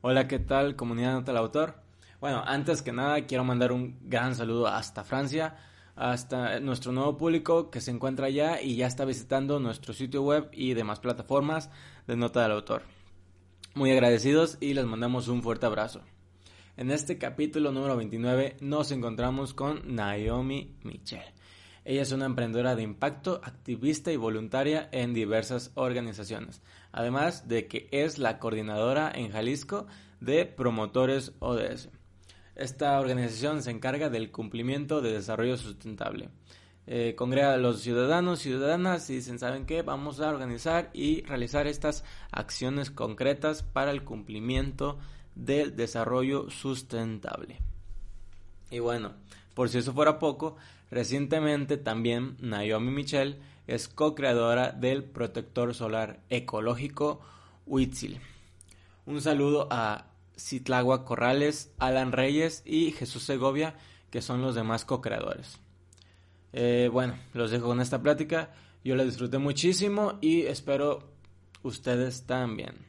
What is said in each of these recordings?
Hola, ¿qué tal comunidad Nota al Autor? Bueno, antes que nada quiero mandar un gran saludo hasta Francia, hasta nuestro nuevo público que se encuentra allá y ya está visitando nuestro sitio web y demás plataformas de Nota del Autor. Muy agradecidos y les mandamos un fuerte abrazo. En este capítulo número 29 nos encontramos con Naomi Michel. Ella es una emprendedora de impacto, activista y voluntaria en diversas organizaciones, además de que es la coordinadora en Jalisco de promotores ODS. Esta organización se encarga del cumplimiento de desarrollo sustentable. Eh, congrega a los ciudadanos, y ciudadanas y dicen, ¿saben qué? Vamos a organizar y realizar estas acciones concretas para el cumplimiento del desarrollo sustentable. Y bueno, por si eso fuera poco, Recientemente también Naomi Michel es co-creadora del protector solar ecológico Huitzil. Un saludo a Citlagua Corrales, Alan Reyes y Jesús Segovia, que son los demás co-creadores. Eh, bueno, los dejo con esta plática. Yo la disfruté muchísimo y espero ustedes también.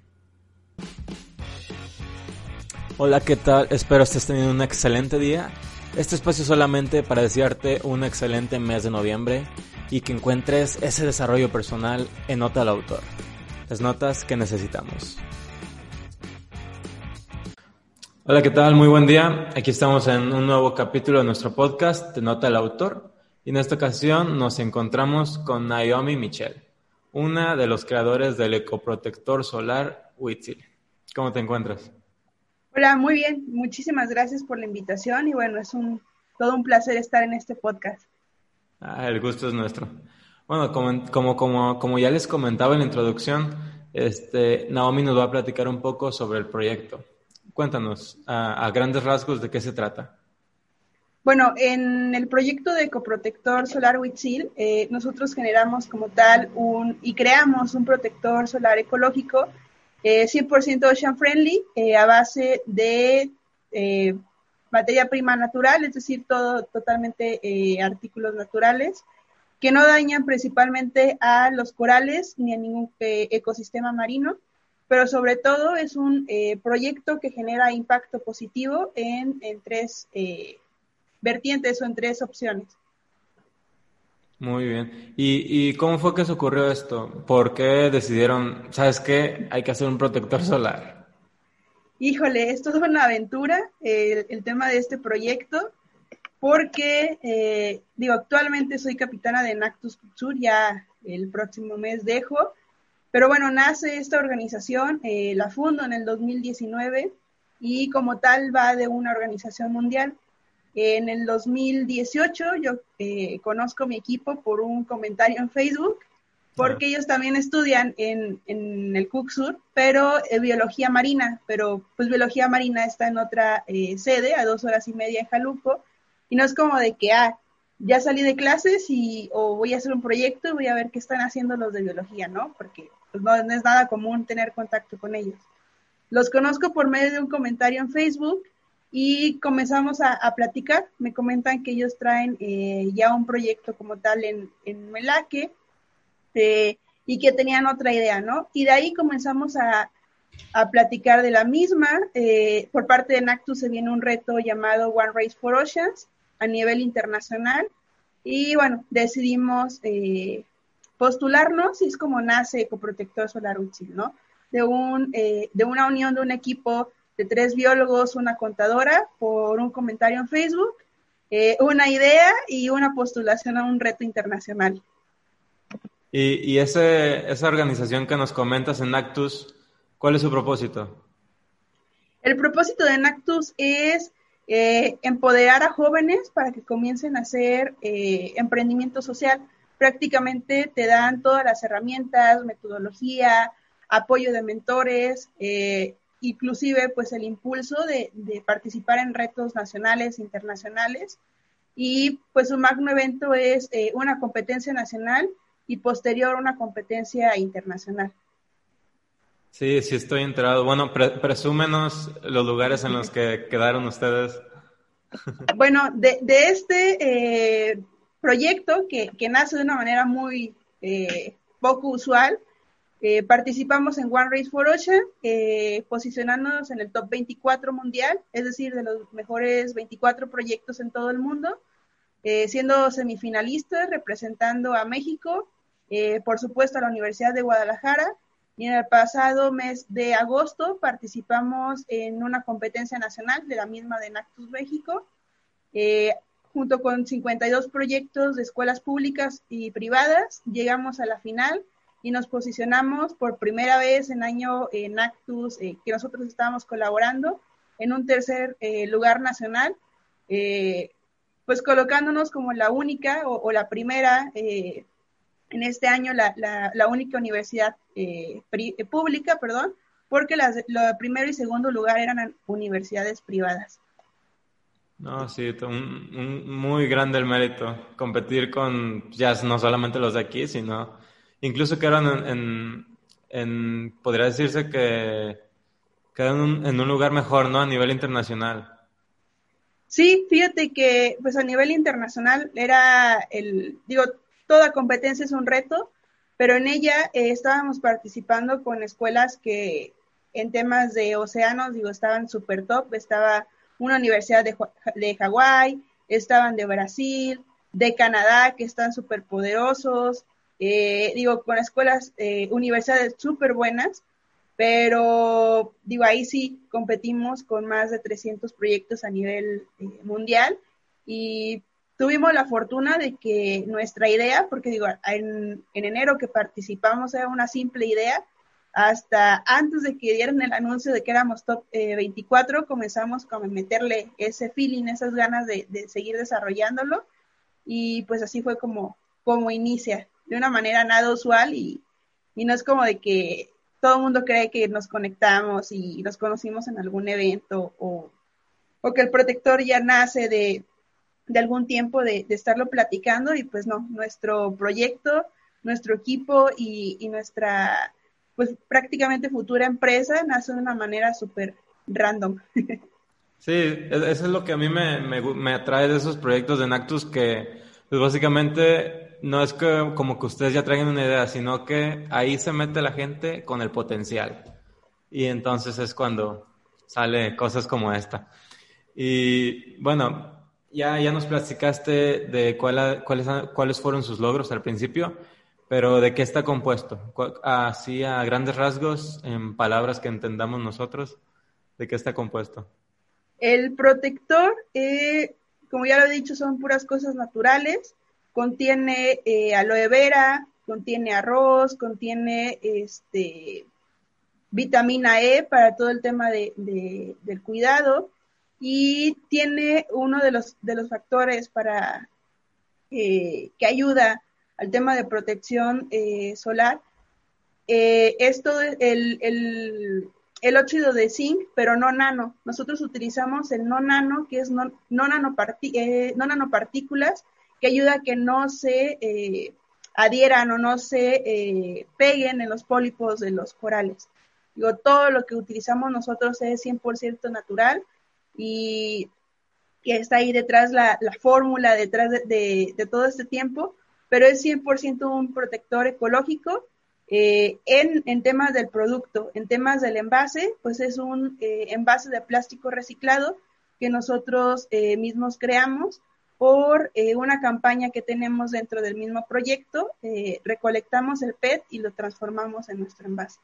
Hola, ¿qué tal? Espero estés teniendo un excelente día este espacio solamente para desearte un excelente mes de noviembre y que encuentres ese desarrollo personal en Nota al Autor. Las notas que necesitamos. Hola, ¿qué tal? Muy buen día. Aquí estamos en un nuevo capítulo de nuestro podcast de Nota al Autor. Y en esta ocasión nos encontramos con Naomi Michel, una de los creadores del ecoprotector solar Huitzil. ¿Cómo te encuentras? Hola, muy bien. Muchísimas gracias por la invitación y bueno, es un todo un placer estar en este podcast. Ah, el gusto es nuestro. Bueno, como, como, como, como ya les comentaba en la introducción, este, Naomi nos va a platicar un poco sobre el proyecto. Cuéntanos a, grandes rasgos de qué se trata. Bueno, en el proyecto de ecoprotector solar Huitzil, eh, nosotros generamos como tal un y creamos un protector solar ecológico 100% eh, ocean friendly eh, a base de eh, materia prima natural, es decir, todo totalmente artículos naturales que no dañan principalmente a los corales ni a ningún ecosistema marino, pero sobre todo es un proyecto que genera impacto positivo en, en tres vertientes o en tres opciones. Muy bien. ¿Y, cómo fue que se ocurrió esto? ¿Por qué decidieron, sabes qué, hay que hacer un protector solar? Híjole, esto es una aventura, el, tema de este proyecto, porque, eh, digo, actualmente soy capitana de Nactus Sur, ya el próximo mes dejo, pero bueno, nace esta organización, eh, la fundo en el 2019 y como tal va de una organización mundial. En el 2018 yo eh, conozco mi equipo por un comentario en Facebook, porque ellos también estudian en, en el Sur, pero eh, biología marina, pero pues biología marina está en otra eh, sede, a dos horas y media en Jalupo, y no es como de que, ah, ya salí de clases y o voy a hacer un proyecto y voy a ver qué están haciendo los de biología, ¿no? Porque pues, no, no es nada común tener contacto con ellos. Los conozco por medio de un comentario en Facebook y comenzamos a, platicar. Me comentan que ellos traen eh, ya un proyecto como tal en, en Melaque eh, y que tenían otra idea, ¿no? Y de ahí comenzamos a, a platicar de la misma. Eh, por parte de Nactus se viene un reto llamado One Race for Oceans a nivel internacional y bueno, decidimos postularnos y es como nace Ecoprotector Solar Útil, ¿no? De, un, de una unión de un equipo de tres biólogos, una contadora, por un comentario en Facebook, eh, una idea y una postulación a un reto internacional. Y, y ese, esa organización que nos comentas en Actus, ¿cuál es su propósito? El propósito de Nactus es eh, empoderar a jóvenes para que comiencen a hacer eh, emprendimiento social. Prácticamente te dan todas las herramientas, metodología, apoyo de mentores, eh, inclusive pues el impulso de, participar en retos nacionales, internacionales. Y pues un magno evento es eh, una competencia nacional y posterior una competencia internacional. Sí, sí estoy enterado. Bueno, presúmenos los lugares en los que quedaron ustedes. Bueno, de, este eh, proyecto que, nace de una manera muy eh, poco usual, Eh, participamos en One Race for Ocean, eh, posicionándonos en el top 24 mundial, es decir, de los mejores 24 proyectos en todo el mundo, eh, siendo semifinalistas, representando a México, por supuesto a la Universidad de Guadalajara, y en el pasado mes de agosto participamos en una competencia nacional de la misma de Nactus México, junto con 52 proyectos de escuelas públicas y privadas, llegamos a la final y nos posicionamos por primera vez en año en Actus, eh, que nosotros estábamos colaborando, en un tercer eh, lugar nacional, eh, pues colocándonos como la única o, la primera, en este año la, la, única universidad pública, perdón, porque las, lo primero y segundo lugar eran universidades privadas. No, sí, un, muy grande el mérito, competir con ya no solamente los de aquí, sino incluso quedaron en, en, podría decirse que quedaron en un lugar mejor, ¿no? A nivel internacional. Sí, fíjate que pues a nivel internacional era el, digo, toda competencia es un reto, pero en ella eh, estábamos participando con escuelas que en temas de océanos, digo, estaban súper top, estaba una universidad de, de Hawái, estaban de Brasil, de Canadá, que están súper poderosos, eh, digo, con escuelas, eh, universidades súper buenas, pero digo, ahí sí competimos con más de 300 proyectos a nivel eh, mundial y tuvimos la fortuna de que nuestra idea, porque digo, en, enero que participamos era una simple idea, hasta antes de que dieran el anuncio de que éramos top 24, comenzamos a meterle ese feeling, esas ganas de, de, seguir desarrollándolo y pues así fue como, como inicia de una manera nada usual y, no es como de que todo el mundo cree que nos conectamos y nos conocimos en algún evento o, que el protector ya nace de, algún tiempo de, estarlo platicando y pues no, nuestro proyecto, nuestro equipo y, nuestra pues prácticamente futura empresa nace de una manera súper random. Sí, e-, eso es lo que a mí me, me, me atrae de esos proyectos de Nactus que pues básicamente no es que como que ustedes ya traigan una idea, sino que ahí se mete la gente con el potencial. Y entonces es cuando sale cosas como esta. Y bueno, ya, ya nos platicaste de cuál, cuáles, cuáles fueron sus logros al principio, pero ¿de qué está compuesto? Así a grandes rasgos, en palabras que entendamos nosotros, ¿de qué está compuesto? El protector, eh, como ya lo he dicho, son puras cosas naturales contiene eh, aloe vera, contiene arroz, contiene este, vitamina E para todo el tema de, del cuidado y tiene uno de los, de los factores para eh, que ayuda al tema de protección eh, solar. es todo el, el, el, óxido de zinc, pero no nano. Nosotros utilizamos el no nano, que es no, no, no nanopartículas, que ayuda a que no se eh, adhieran o no se eh, peguen en los pólipos de los corales. Digo, todo lo que utilizamos nosotros es 100% natural y que está ahí detrás la, la fórmula, detrás de, todo este tiempo, pero es 100% un protector ecológico. Eh, en, en, temas del producto, en temas del envase, pues es un envase de plástico reciclado que nosotros mismos creamos por eh, una campaña que tenemos dentro del mismo proyecto, eh, recolectamos el PET y lo transformamos en nuestro envase.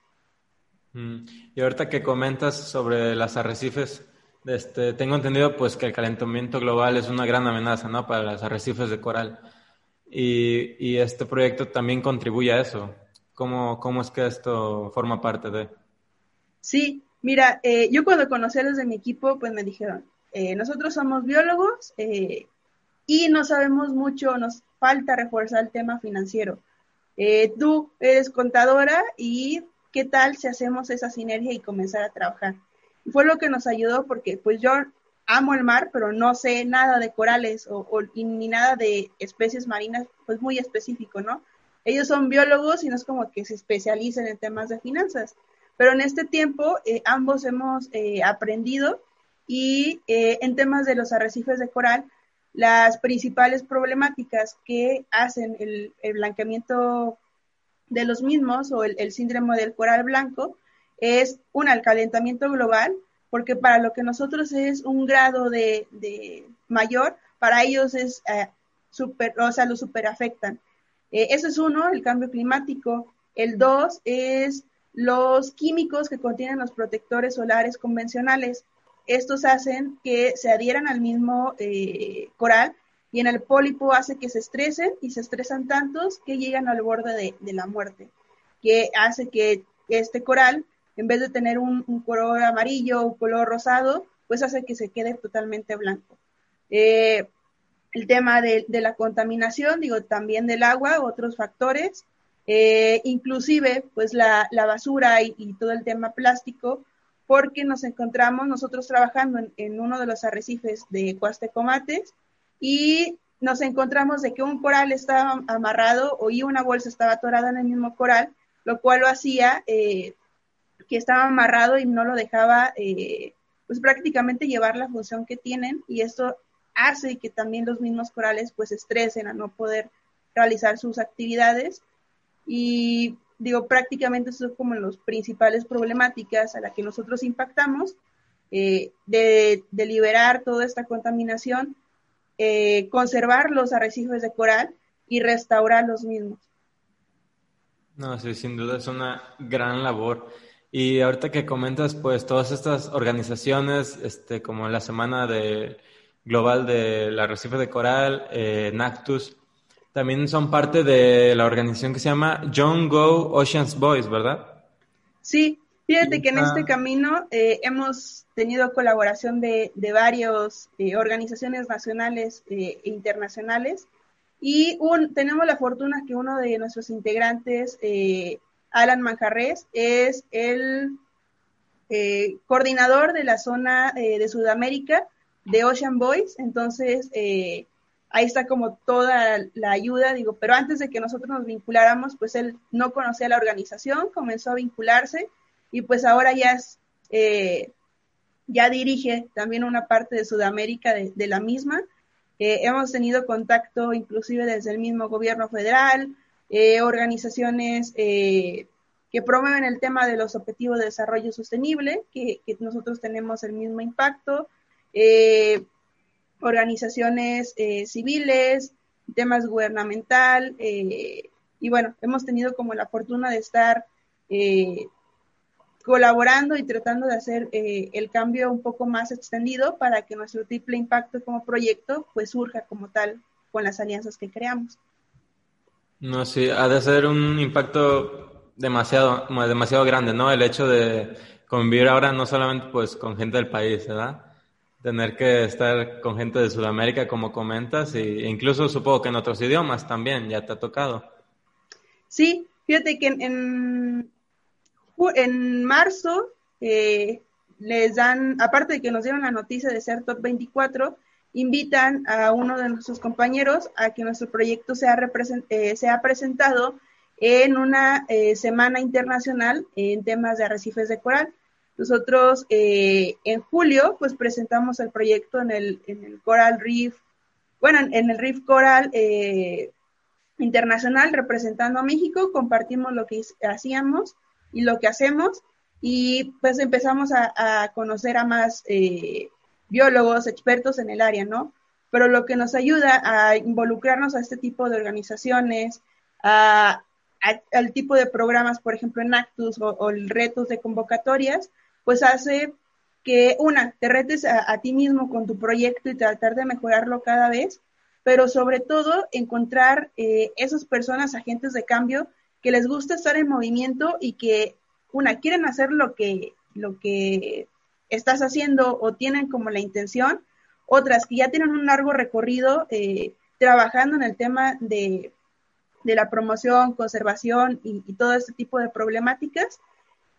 Mm. Y ahorita que comentas sobre las arrecifes, este, tengo entendido pues que el calentamiento global es una gran amenaza ¿no? para los arrecifes de coral. Y, y este proyecto también contribuye a eso. ¿Cómo, ¿Cómo, es que esto forma parte de? Sí, mira, eh, yo cuando conocí a los de mi equipo, pues me dijeron, nosotros somos biólogos, y no sabemos mucho, nos falta reforzar el tema financiero. Eh, tú eres contadora y qué tal si hacemos esa sinergia y comenzar a trabajar. fue lo que nos ayudó porque pues yo amo el mar, pero no sé nada de corales o, ni nada de especies marinas, pues muy específico, ¿no? Ellos son biólogos y no es como que se especialicen en temas de finanzas, pero en este tiempo eh, ambos hemos eh, aprendido y en temas de los arrecifes de coral, las principales problemáticas que hacen el, blanqueamiento de los mismos o el, síndrome del coral blanco es un calentamiento global, porque para lo que nosotros es un grado de, mayor, para ellos es eh, super, o sea, lo super afectan. Eh, eso es uno, el cambio climático. El dos es los químicos que contienen los protectores solares convencionales. Estos hacen que se adhieran al mismo eh, coral y en el pólipo hace que se estresen y se estresan tantos que llegan al borde de, la muerte, que hace que este coral, en vez de tener un, color amarillo o color rosado, pues hace que se quede totalmente blanco. Eh, el tema de, la contaminación, digo, también del agua, otros factores, eh, inclusive pues la, basura y, todo el tema plástico, porque nos encontramos nosotros trabajando en, uno de los arrecifes de Coastecomates, y nos encontramos de que un coral estaba amarrado o una bolsa estaba atorada en el mismo coral, lo cual lo hacía eh, que estaba amarrado y no lo dejaba eh, pues prácticamente llevar la función que tienen y esto hace que también los mismos corales pues estresen a no poder realizar sus actividades. Y digo prácticamente son como las principales problemáticas a las que nosotros impactamos eh, de, liberar toda esta contaminación eh, conservar los arrecifes de coral y restaurar los mismos. No, sí, sin duda es una gran labor. Y ahorita que comentas, pues todas estas organizaciones, este, como la Semana de, Global del Arrecife de Coral, eh, Nactus, también son parte de la organización que se llama John Go Oceans Boys, ¿verdad? Sí, Fíjate que en este camino eh, hemos tenido colaboración de, de varias eh, organizaciones nacionales eh, e internacionales. Y un, tenemos la fortuna que uno de nuestros integrantes, Alan Manjarres, es el coordinador de la zona de Sudamérica de Ocean Boys, entonces ahí está como toda la ayuda, digo, pero antes de que nosotros nos vinculáramos, pues él no conocía la organización, comenzó a vincularse y pues ahora ya eh, ya dirige también una parte de Sudamérica de, la misma. Eh, hemos tenido contacto inclusive desde el mismo gobierno federal, eh, organizaciones que promueven el tema de los objetivos de desarrollo sostenible, que, nosotros tenemos el mismo impacto, organizaciones civiles, temas gubernamental, y bueno, hemos tenido como la fortuna de estar colaborando y tratando de hacer eh, el cambio un poco más extendido para que nuestro triple impacto como proyecto pues surja como tal con las alianzas que creamos. No, sí, ha de ser un impacto demasiado, demasiado grande, ¿no? El hecho de convivir ahora no solamente pues con gente del país, ¿verdad? Tener que estar con gente de Sudamérica, como comentas, e incluso supongo que en otros idiomas también, ya te ha tocado. Sí, fíjate que en, en marzo eh, les dan, aparte de que nos dieron la noticia de ser top 24, invitan a uno de nuestros compañeros a que nuestro proyecto sea, eh, sea presentado en una eh, semana internacional en temas de arrecifes de coral. Nosotros en julio pues presentamos el proyecto en el, en el Coral Reef, bueno, en el Reef Coral Internacional representando a México, compartimos lo que hacíamos y lo que hacemos y pues empezamos a, conocer a más eh, biólogos, expertos en el área, ¿no? Pero lo que nos ayuda a involucrarnos a este tipo de organizaciones, a, al tipo de programas, por ejemplo, en Actus o, o, retos de convocatorias, pues hace que, una, te retes a, ti mismo con tu proyecto y tratar de mejorarlo cada vez, pero sobre todo encontrar eh, esas personas, agentes de cambio, que les gusta estar en movimiento y que, una, quieren hacer lo que, lo que estás haciendo o tienen como la intención, otras que ya tienen un largo recorrido eh, trabajando en el tema de, la promoción, conservación y, todo este tipo de problemáticas.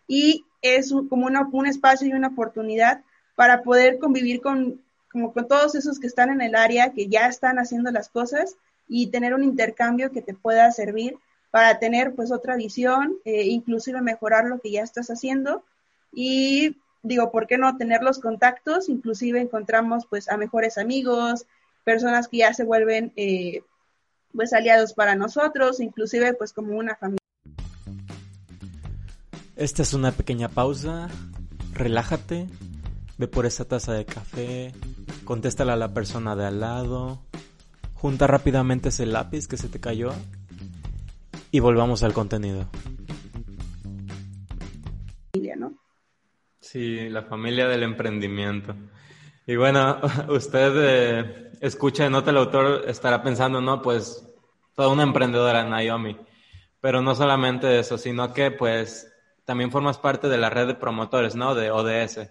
Y es como una, un espacio y una oportunidad para poder convivir con, como con todos esos que están en el área, que ya están haciendo las cosas y tener un intercambio que te pueda servir para tener pues otra visión, eh, inclusive mejorar lo que ya estás haciendo y digo, ¿por qué no tener los contactos? Inclusive encontramos pues a mejores amigos, personas que ya se vuelven eh, pues aliados para nosotros, inclusive pues como una familia. Esta es una pequeña pausa. Relájate. Ve por esa taza de café. Contéstale a la persona de al lado. Junta rápidamente ese lápiz que se te cayó. Y volvamos al contenido. ¿no? Sí, la familia del emprendimiento. Y bueno, usted eh, escucha de Nota el Autor, estará pensando, no, pues toda una emprendedora, Naomi. Pero no solamente eso, sino que pues también formas parte de la red de promotores, ¿no? De ODS.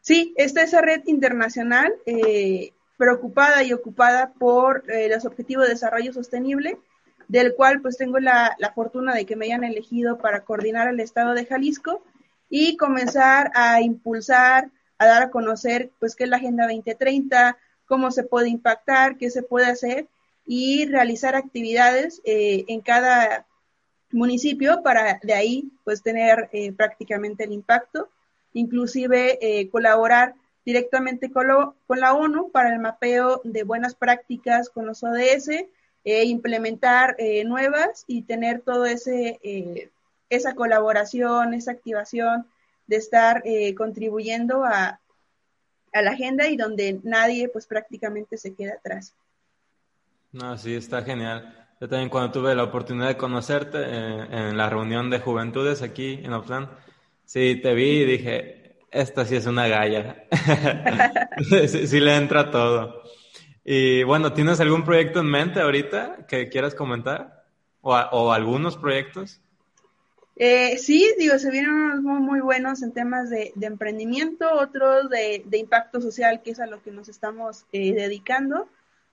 Sí, esta es esa red internacional eh, preocupada y ocupada por eh, los objetivos de desarrollo sostenible, del cual pues tengo la, la, fortuna de que me hayan elegido para coordinar el estado de Jalisco y comenzar a impulsar, a dar a conocer pues qué es la Agenda 2030, cómo se puede impactar, qué se puede hacer y realizar actividades eh, en cada municipio para de ahí pues tener eh, prácticamente el impacto, inclusive eh, colaborar directamente con, con, la ONU para el mapeo de buenas prácticas con los ODS, eh, implementar nuevas y tener todo ese esa colaboración, esa activación de estar contribuyendo a, a la agenda y donde nadie pues prácticamente se queda atrás. No, sí, está genial. Yo también cuando tuve la oportunidad de conocerte eh, en la reunión de juventudes aquí en Oakland, sí, te vi y dije, esta sí es una galla. sí, le entra todo. Y bueno, ¿tienes algún proyecto en mente ahorita que quieras comentar? ¿O, o algunos proyectos? Eh, sí, digo, se vienen unos muy, buenos en temas de, emprendimiento, otros de, de, impacto social, que es a lo que nos estamos eh, dedicando.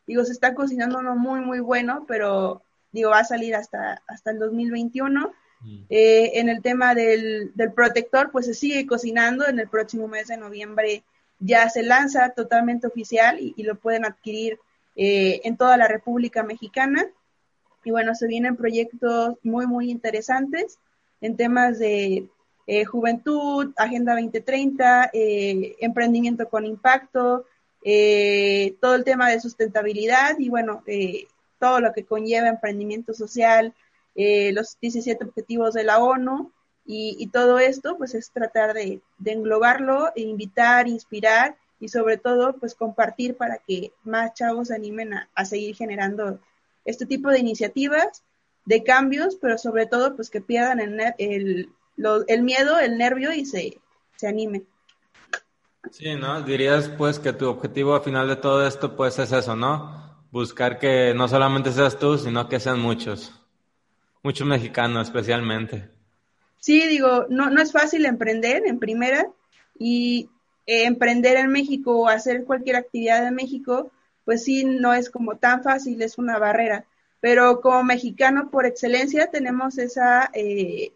Digo, se está cocinando uno muy, muy bueno, pero digo, va a salir hasta, hasta el 2021. Mm. Eh, en el tema del, del, protector, pues se sigue cocinando. En el próximo mes de noviembre ya se lanza totalmente oficial y, lo pueden adquirir eh, en toda la República Mexicana. Y bueno, se vienen proyectos muy, muy interesantes en temas de eh, juventud, Agenda 2030, emprendimiento con impacto, eh, todo el tema de sustentabilidad y bueno, eh, todo lo que conlleva emprendimiento social, eh, los 17 objetivos de la ONU y, todo esto pues es tratar de, englobarlo, e invitar, inspirar y sobre todo pues compartir para que más chavos se animen a, seguir generando este tipo de iniciativas, de cambios, pero sobre todo pues que pierdan el, el, el miedo, el nervio y se, se animen. Sí, ¿no? Dirías pues que tu objetivo al final de todo esto pues es eso, ¿no? Buscar que no solamente seas tú, sino que sean muchos. Muchos mexicanos especialmente. Sí, digo, no, no es fácil emprender en primera y eh, emprender en México o hacer cualquier actividad en México, pues sí, no es como tan fácil, es una barrera. Pero como mexicano por excelencia tenemos esa eh,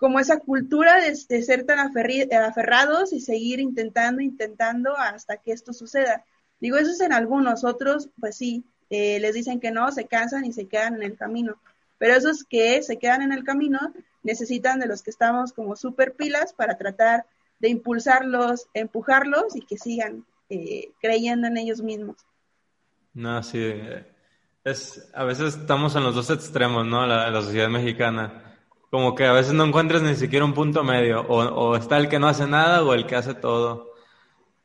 como esa cultura de, ser tan aferrados y seguir intentando, intentando hasta que esto suceda. Digo, eso es en algunos, otros, pues sí, eh, les dicen que no, se cansan y se quedan en el camino. Pero esos que se quedan en el camino necesitan de los que estamos como super pilas para tratar de impulsarlos, empujarlos y que sigan eh, creyendo en ellos mismos. No, sí. Es, a veces estamos en los dos extremos, ¿no? la sociedad mexicana como que a veces no encuentras ni siquiera un punto medio, o, está el que no hace nada o el que hace todo.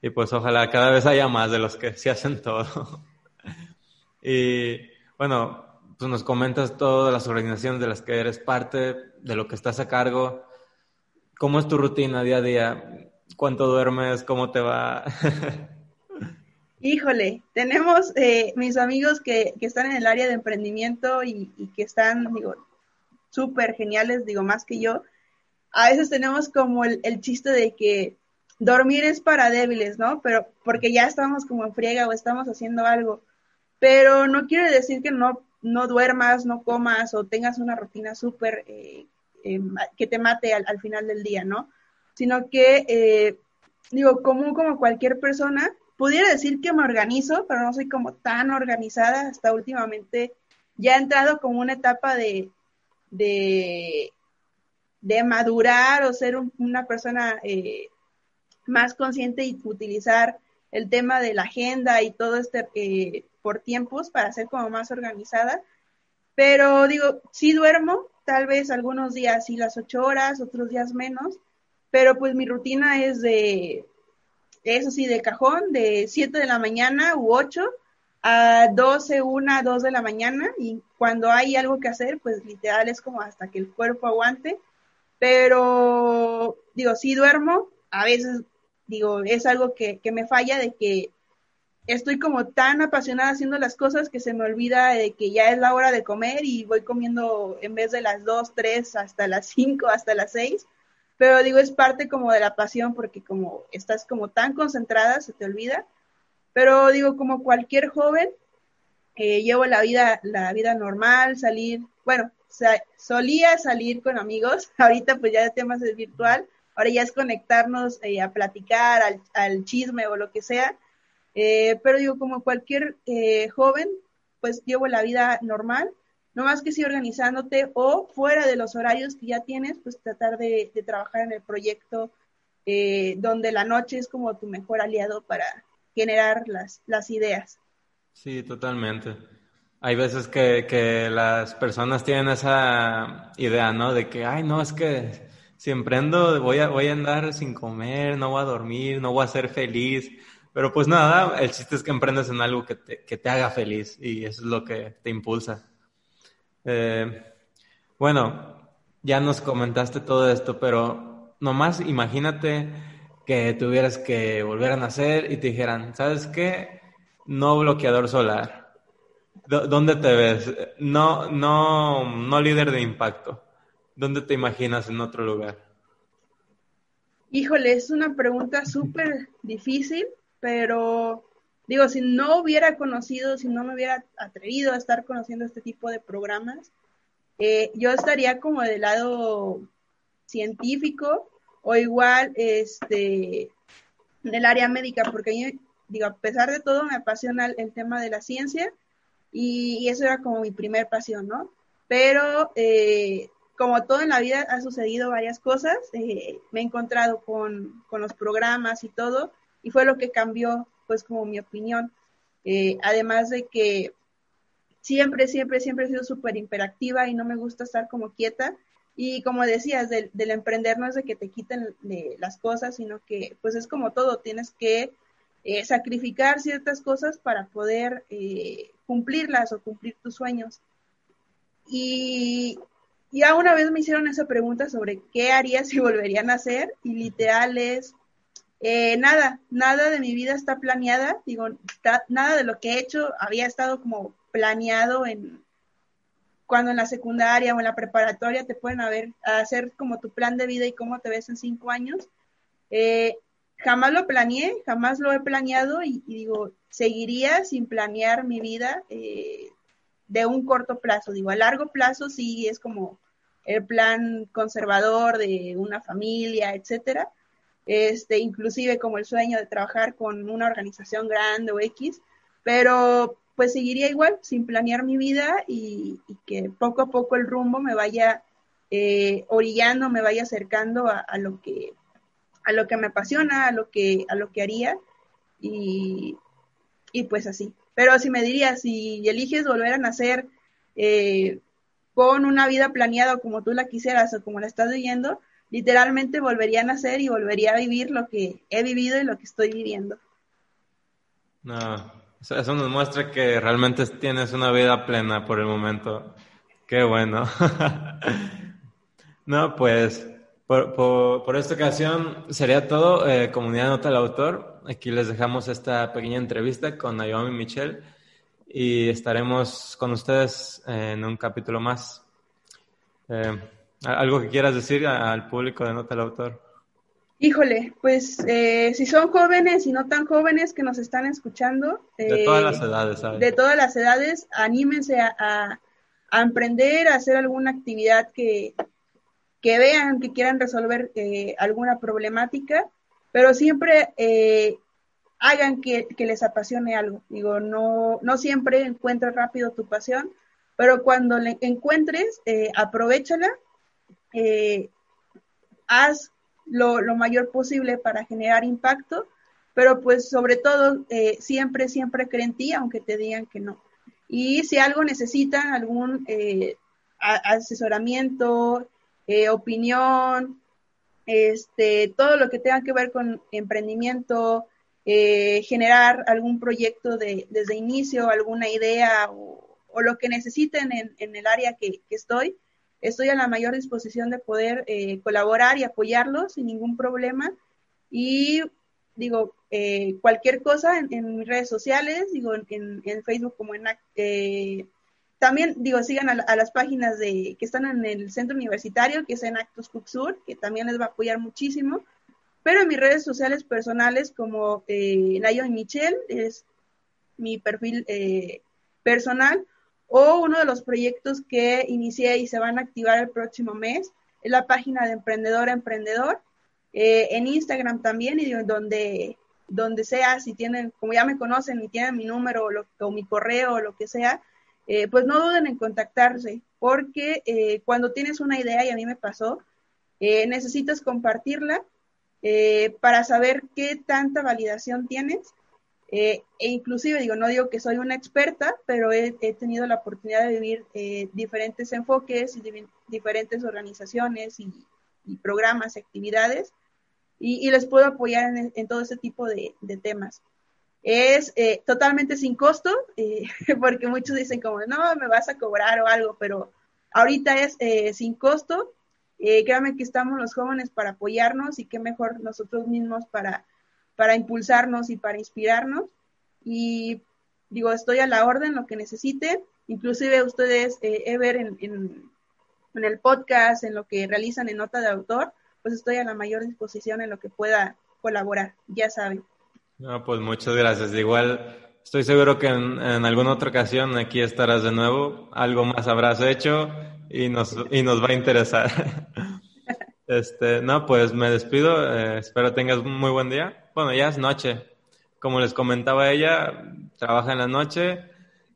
Y pues ojalá cada vez haya más de los que sí hacen todo. y bueno, pues nos comentas todas las organizaciones de las que eres parte, de lo que estás a cargo. ¿Cómo es tu rutina día a día? ¿Cuánto duermes? ¿Cómo te va? Híjole, tenemos eh, mis amigos que, que, están en el área de emprendimiento y, y que están, digo, súper geniales, digo, más que yo, a veces tenemos como el, chiste de que dormir es para débiles, ¿no? Pero porque ya estamos como en friega o estamos haciendo algo. Pero no quiere decir que no, no duermas, no comas o tengas una rutina súper eh, eh, que te mate al, final del día, ¿no? Sino que, eh, digo, como, como cualquier persona, pudiera decir que me organizo, pero no soy como tan organizada hasta últimamente. Ya he entrado como una etapa de, de, de madurar o ser una persona eh, más consciente y utilizar el tema de la agenda y todo este eh, por tiempos para ser como más organizada. Pero digo, sí duermo, tal vez algunos días sí las ocho horas, otros días menos, pero pues mi rutina es de, eso sí, de cajón, de 7 de la mañana u 8 a 12, 1, 2 de la mañana y cuando hay algo que hacer, pues literal es como hasta que el cuerpo aguante, pero digo, sí duermo, a veces digo, es algo que, que me falla de que estoy como tan apasionada haciendo las cosas que se me olvida de que ya es la hora de comer y voy comiendo en vez de las 2, 3 hasta las 5, hasta las 6. Pero digo, es parte como de la pasión porque como estás como tan concentrada, se te olvida. Pero digo, como cualquier joven, llevo la vida, la vida normal, salir, bueno, solía salir con amigos, ahorita pues ya el tema es virtual, ahora ya es conectarnos eh, a platicar, al, al chisme o lo que sea, eh, pero digo, como cualquier eh, joven, pues llevo la vida normal, no más que si organizándote o fuera de los horarios que ya tienes, pues tratar de, trabajar en el proyecto donde la noche es como tu mejor aliado para generar las, las ideas. Sí, totalmente. Hay veces que, que las personas tienen esa idea, ¿no? De que, ay, no, es que si emprendo voy a, voy a andar sin comer, no voy a dormir, no voy a ser feliz. Pero pues nada, el chiste es que emprendes en algo que te, que te haga feliz y eso es lo que te impulsa. Eh, bueno, ya nos comentaste todo esto, pero nomás imagínate que tuvieras que volver a nacer y te dijeran, ¿sabes qué? No bloqueador solar. ¿Dónde te ves? No, no, no líder de impacto. ¿Dónde te imaginas en otro lugar? Híjole, es una pregunta súper difícil pero digo, si no hubiera conocido, si no me hubiera atrevido a estar conociendo este tipo de programas, eh, yo estaría como del lado científico o igual este del área médica, porque digo, a pesar de todo me apasiona el, tema de la ciencia y, eso era como mi primer pasión, ¿no? Pero eh, como todo en la vida ha sucedido varias cosas, eh, me he encontrado con, con los programas y todo, y fue lo que cambió, pues como mi opinión. Eh, además de que siempre, siempre, siempre he sido súper imperactiva y no me gusta estar como quieta. Y como decías, del, emprender no es de que te quiten las cosas, sino que pues es como todo, tienes que eh, sacrificar ciertas cosas para poder eh, cumplirlas o cumplir tus sueños. Y ya una vez me hicieron esa pregunta sobre qué haría si volverían a hacer y literal es eh, nada, nada de mi vida está planeada, digo, nada de lo que he hecho había estado como planeado en cuando en la secundaria o en la preparatoria te pueden haber, hacer como tu plan de vida y cómo te ves en cinco años. Eh, jamás lo planeé, jamás lo he planeado y, digo, seguiría sin planear mi vida eh, de un corto plazo. Digo, a largo plazo sí es como el plan conservador de una familia, etcétera este, inclusive como el sueño de trabajar con una organización grande o X, pero pues seguiría igual, sin planear mi vida y, que poco a poco el rumbo me vaya eh, orillando, me vaya acercando a, lo que a lo que me apasiona, a lo que a lo que haría y, y pues así. Pero si me dirías, si eliges volver a nacer eh, con una vida planeada como tú la quisieras o como la estás viviendo, literalmente volvería a nacer y volvería a vivir lo que he vivido y lo que estoy viviendo. No, eso nos muestra que realmente tienes una vida plena por el momento. Qué bueno. no, pues por, por, esta ocasión sería todo. Eh, comunidad Nota al Autor. Aquí les dejamos esta pequeña entrevista con Naomi Michelle y estaremos con ustedes en un capítulo más. Eh, ¿Algo que quieras decir al público de Nota al Autor? Híjole, pues eh, si son jóvenes y no tan jóvenes que nos están escuchando. de todas las eh, edades, ¿sabes? De todas las edades, anímense a, emprender, a hacer alguna actividad que, que vean, que quieran resolver eh, alguna problemática, pero siempre hagan que, que, les apasione algo. Digo, no, no siempre encuentras rápido tu pasión, pero cuando le encuentres, aprovechala eh, haz lo, mayor posible para generar impacto, pero pues sobre todo eh, siempre, siempre creen en ti, aunque te digan que no. Y si algo necesitan, algún, eh, asesoramiento, eh, opinión, este, todo lo que tenga que ver con emprendimiento, eh, generar algún proyecto de, desde inicio, alguna idea o, lo que necesiten en, el área que, estoy. Estoy a la mayor disposición de poder eh, colaborar y apoyarlos sin ningún problema. Y digo, eh, cualquier cosa en, mis redes sociales, digo, en, Facebook como en... también, digo, sigan a, las páginas de que están en el centro universitario, que es en Actos Cuxur, que también les va a apoyar muchísimo pero en mis redes sociales personales como eh, Nayo y Michelle es mi perfil eh, personal o uno de los proyectos que inicié y se van a activar el próximo mes es la página de Emprendedor a Emprendedor eh, en Instagram también y donde donde sea, si tienen, como ya me conocen y tienen mi número o, mi correo o lo que sea, eh, pues no duden en contactarse, porque cuando tienes una idea, y a mí me pasó, necesitas compartirla eh, para saber qué tanta validación tienes. Eh, e inclusive, digo, no digo que soy una experta, pero he, tenido la oportunidad de vivir eh, diferentes enfoques y diferentes organizaciones y, programas, actividades, y, les puedo apoyar en, todo ese tipo de, temas. Es totalmente sin costo, porque muchos dicen como, no, me vas a cobrar o algo, pero ahorita es sin costo eh, créanme que estamos los jóvenes para apoyarnos y qué mejor nosotros mismos para, para impulsarnos y para inspirarnos. Y digo, estoy a la orden, lo que necesite. Inclusive ustedes, eh, ver en, en, el podcast, en lo que realizan en nota de autor, pues estoy a la mayor disposición en lo que pueda colaborar, ya saben. No, pues muchas gracias. Igual estoy seguro que en, en alguna otra ocasión aquí estarás de nuevo. Algo más habrás hecho y nos, y nos va a interesar. Este, no, pues me despido. Eh, espero tengas un muy buen día. Bueno, ya es noche. Como les comentaba ella, trabaja en la noche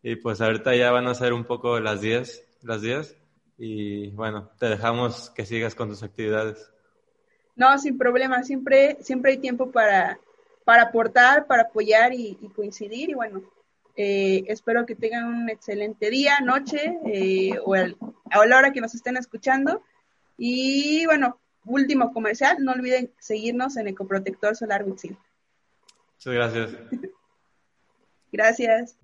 y pues ahorita ya van a ser un poco las 10, las 10 y bueno, te dejamos que sigas con tus actividades. No, sin problema, siempre, siempre hay tiempo para, para aportar, para apoyar y coincidir y bueno, eh, espero que tengan un excelente día, noche eh, o a la hora que nos estén escuchando. Y bueno, último comercial, no olviden seguirnos en Ecoprotector Solar Wixil. Muchas gracias. gracias.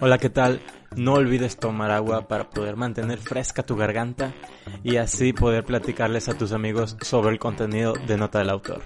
Hola, ¿qué tal? No olvides tomar agua para poder mantener fresca tu garganta y así poder platicarles a tus amigos sobre el contenido de Nota del Autor.